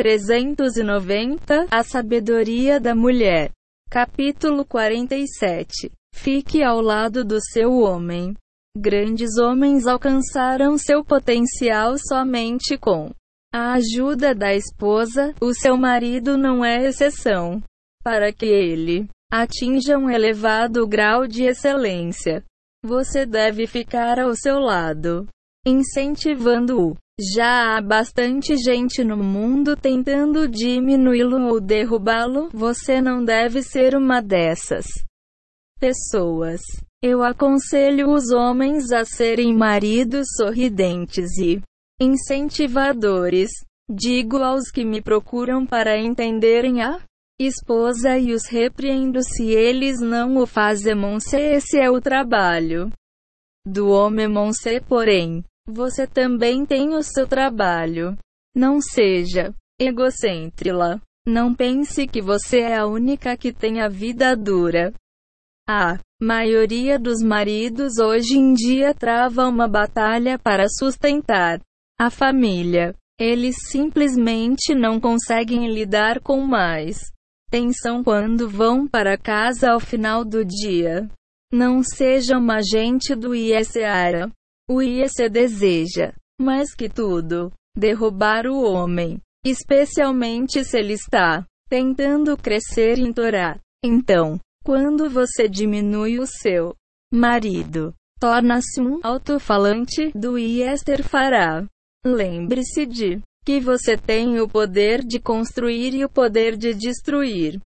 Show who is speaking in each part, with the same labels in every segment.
Speaker 1: 390 A sabedoria da mulher. Capítulo 47 Fique ao lado do seu homem. Grandes homens alcançaram seu potencial somente com a ajuda da esposa, o seu marido não é exceção. Para que ele atinja um elevado grau de excelência, você deve ficar ao seu lado, incentivando-o. Já há bastante gente no mundo tentando diminuí-lo ou derrubá-lo. Você não deve ser uma dessas pessoas. Eu aconselho os homens a serem maridos sorridentes e incentivadores. Digo aos que me procuram para entenderem a esposa e os repreendo se eles não o fazem. Esse é o trabalho do homem. Porém, você também tem o seu trabalho. Não seja egocêntrica. Não pense que você é a única que tem a vida dura. A maioria dos maridos hoje em dia trava uma batalha para sustentar a família. Eles simplesmente não conseguem lidar com mais tensão quando vão para casa ao final do dia. Não seja uma agente do ISARA. O IEC deseja, mais que tudo, derrubar o homem, especialmente se ele está tentando crescer em Torá. Então, quando você diminui o seu marido, torna-se um alto-falante do Iester fará. Lembre-se de que você tem o poder de construir e o poder de destruir.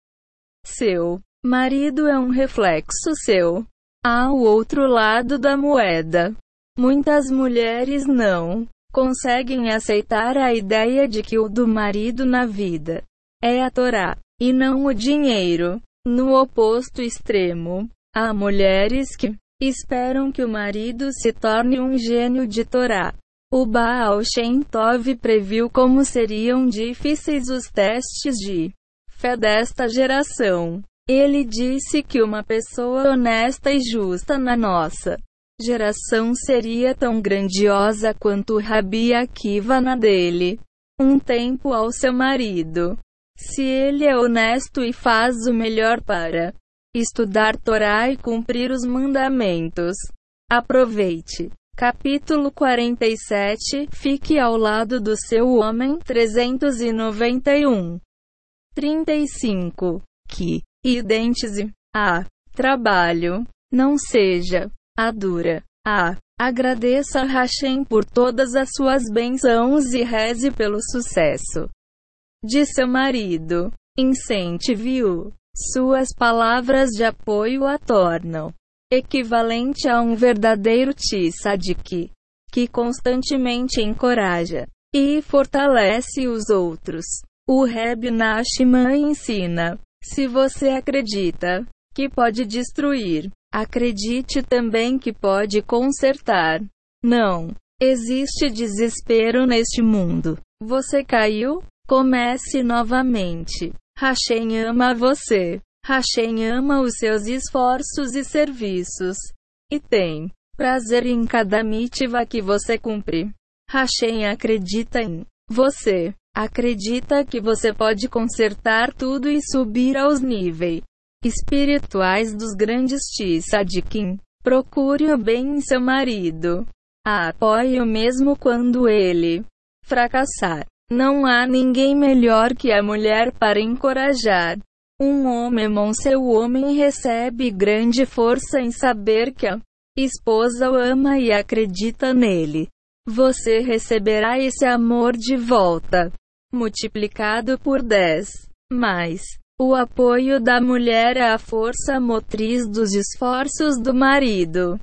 Speaker 1: Seu marido é um reflexo seu. Há o outro lado da moeda. Muitas mulheres não conseguem aceitar a ideia de que o do marido na vida é a Torá e não o dinheiro. No oposto extremo, há mulheres que esperam que o marido se torne um gênio de Torá. O Baal Shem Tov previu como seriam difíceis os testes de fé desta geração. Ele disse que uma pessoa honesta e justa na nossa geração seria tão grandiosa quanto Rabi Akiva na dele. Um tempo ao seu marido. Se ele é honesto e faz o melhor para estudar Torá e cumprir os mandamentos, aproveite. Capítulo 47 Fique ao lado do seu homem 391 35 Que idêntese a trabalho não seja a dura. A. Agradeça a Hashem por todas as suas bênçãos e reze pelo sucesso de seu marido. Incentive-o. Suas palavras de apoio a tornam equivalente a um verdadeiro tzadik, que constantemente encoraja e fortalece os outros. O Reb Nachman ensina: se você acredita que pode destruir, Acredite também que pode consertar. Não existe desespero neste mundo. Você caiu? Comece novamente. Hashem ama você. Hashem ama os seus esforços e serviços. E tem prazer em cada mitiva que você cumpre. Hashem acredita em você. Acredita que você pode consertar tudo e subir aos níveis espirituais dos grandes tzadikim. Procure o bem em seu marido. Apoie-o mesmo quando ele fracassar. Não há ninguém melhor que a mulher para encorajar. Um homem bom seu homem recebe grande força em saber que a esposa o ama e acredita nele. Você receberá esse amor de volta, multiplicado por 10. Mais, o apoio da mulher é a força motriz dos esforços do marido.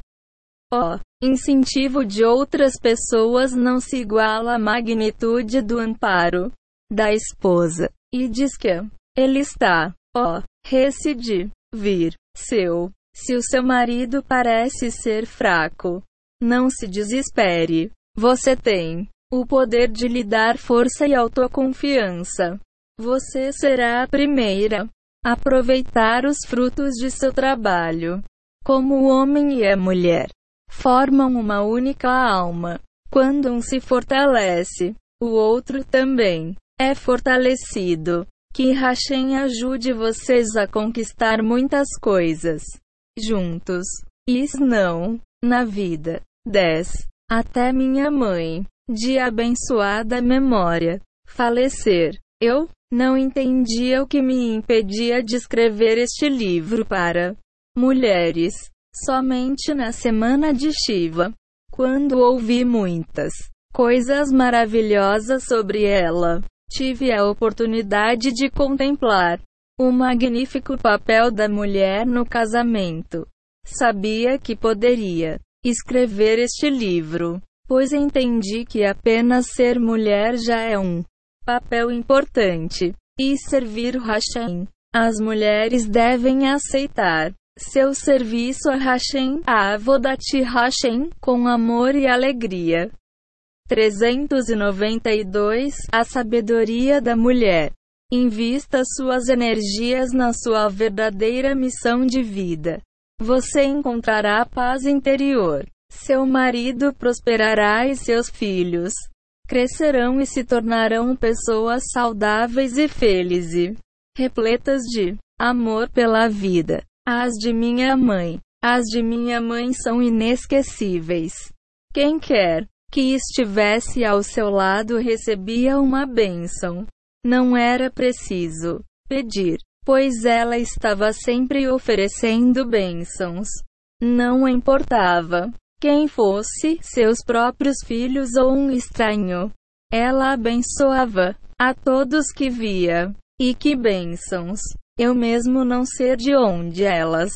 Speaker 1: O incentivo de outras pessoas não se iguala à magnitude do amparo da esposa. E diz que ele está, ó, reside, vir, seu. Se o seu marido parece ser fraco, não se desespere. Você tem o poder de lhe dar força e autoconfiança. Você será a primeira a aproveitar os frutos de seu trabalho. Como o homem e a mulher formam uma única alma. Quando um se fortalece, o outro também é fortalecido. Que Hashem ajude vocês a conquistar muitas coisas juntos. Is não, na vida. 10. Até minha mãe, de abençoada memória, falecer. Eu não entendia o que me impedia de escrever este livro para mulheres. Somente na semana de Shiva, quando ouvi muitas coisas maravilhosas sobre ela, tive a oportunidade de contemplar o magnífico papel da mulher no casamento. Sabia que poderia escrever este livro, pois entendi que apenas ser mulher já é um papel importante. E servir Hashem. As mulheres devem aceitar seu serviço a Hashem, a Avodati Hashem, com amor e alegria. 392 A sabedoria da mulher. Invista suas energias na sua verdadeira missão de vida. Você encontrará paz interior. Seu marido prosperará e seus filhos crescerão e se tornarão pessoas saudáveis e felizes, repletas de amor pela vida. As de minha mãe, as de minha mãe são inesquecíveis. Quem quer que estivesse ao seu lado recebia uma bênção. Não era preciso pedir, pois ela estava sempre oferecendo bênçãos. Não importava quem fosse, seus próprios filhos ou um estranho. Ela abençoava a todos que via. E que bênçãos! Eu mesmo não sei de onde elas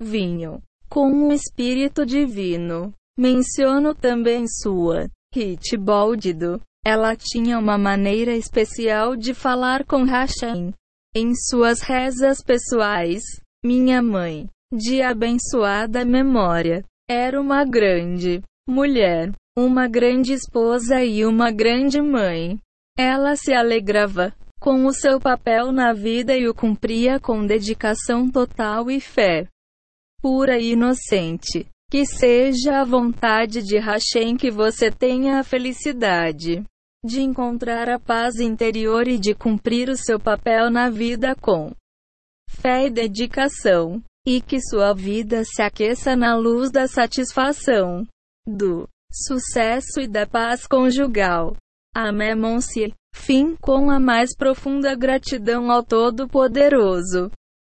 Speaker 1: vinham. Com o Espírito Divino. Menciono também sua Hit Boldido. Ela tinha uma maneira especial de falar com Hashem. Em suas rezas pessoais, minha mãe, de abençoada memória, era uma grande mulher, uma grande esposa e uma grande mãe. Ela se alegrava com o seu papel na vida e o cumpria com dedicação total e fé pura e inocente. Que seja a vontade de Hashem que você tenha a felicidade de encontrar a paz interior e de cumprir o seu papel na vida com fé e dedicação, e que sua vida se aqueça na luz da satisfação, do sucesso e da paz conjugal. Amém-se. Fim com a mais profunda gratidão ao Todo-Poderoso.